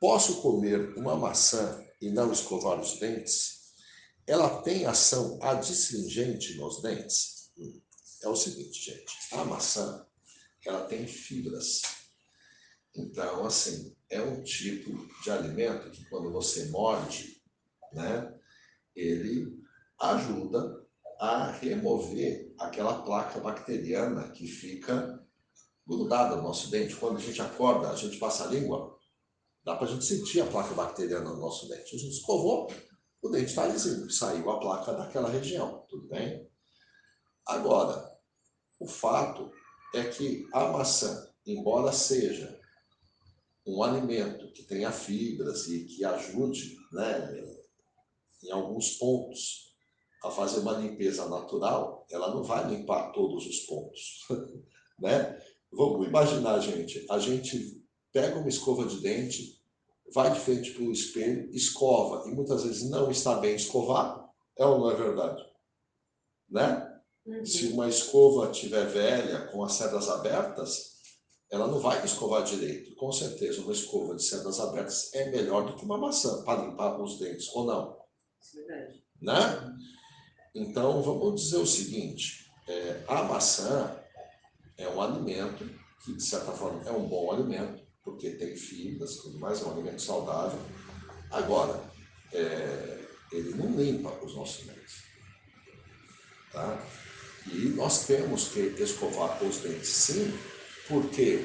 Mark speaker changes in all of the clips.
Speaker 1: posso comer uma maçã e não escovar os dentes? Ela tem ação adstringente nos dentes? Hum, é o seguinte, gente. A maçã, ela tem fibras. Então, assim, é um tipo de alimento que quando você morde, né, ele ajuda a remover aquela placa bacteriana que fica grudada no nosso dente. Quando a gente acorda, a gente passa a língua, dá para a gente sentir a placa bacteriana no nosso dente. A gente escovou, o dente está lisinho, saiu a placa daquela região, tudo bem? Agora, o fato é que a maçã, embora seja um alimento que tenha fibras e que ajude, né, em alguns pontos, a fazer uma limpeza natural, ela não vai limpar todos os pontos, né? Vamos imaginar, gente, a gente pega uma escova de dente, vai de frente para o espelho, escova, e muitas vezes não está bem escovado, é ou não é verdade? Né? Uhum. Se uma escova estiver velha, com as cerdas abertas, ela não vai escovar direito. Com certeza, uma escova de cerdas abertas é melhor do que uma maçã para limpar os dentes, ou não? É verdade. Né? Então, vamos dizer o seguinte: é, a maçã é um alimento que, de certa forma, é um bom alimento, porque tem fibras tudo mais, é um alimento saudável. Agora, é, ele não limpa os nossos dentes. Tá? E nós temos que escovar os dentes sim, porque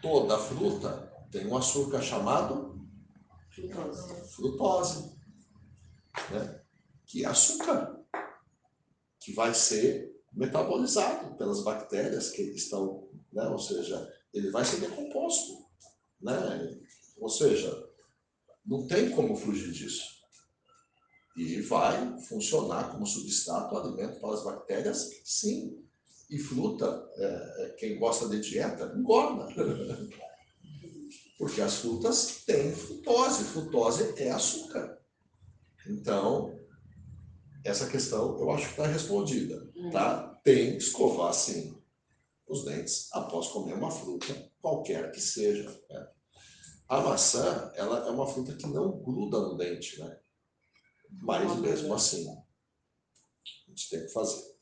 Speaker 1: toda fruta tem um açúcar chamado frutose. frutose né? que é açúcar, que vai ser metabolizado pelas bactérias que estão, né? ou seja, ele vai ser decomposto. Né? Ou seja, não tem como fugir disso. E vai funcionar como substrato, alimento para as bactérias, sim. E fruta, é, é quem gosta de dieta, engorda. Porque as frutas têm frutose. Frutose é açúcar. Então, essa questão eu acho que está respondida, tá? Tem que escovar, sim, os dentes após comer uma fruta, qualquer que seja. Né? A maçã, ela é uma fruta que não gruda no dente, né? Mas mesmo assim, a gente tem que fazer.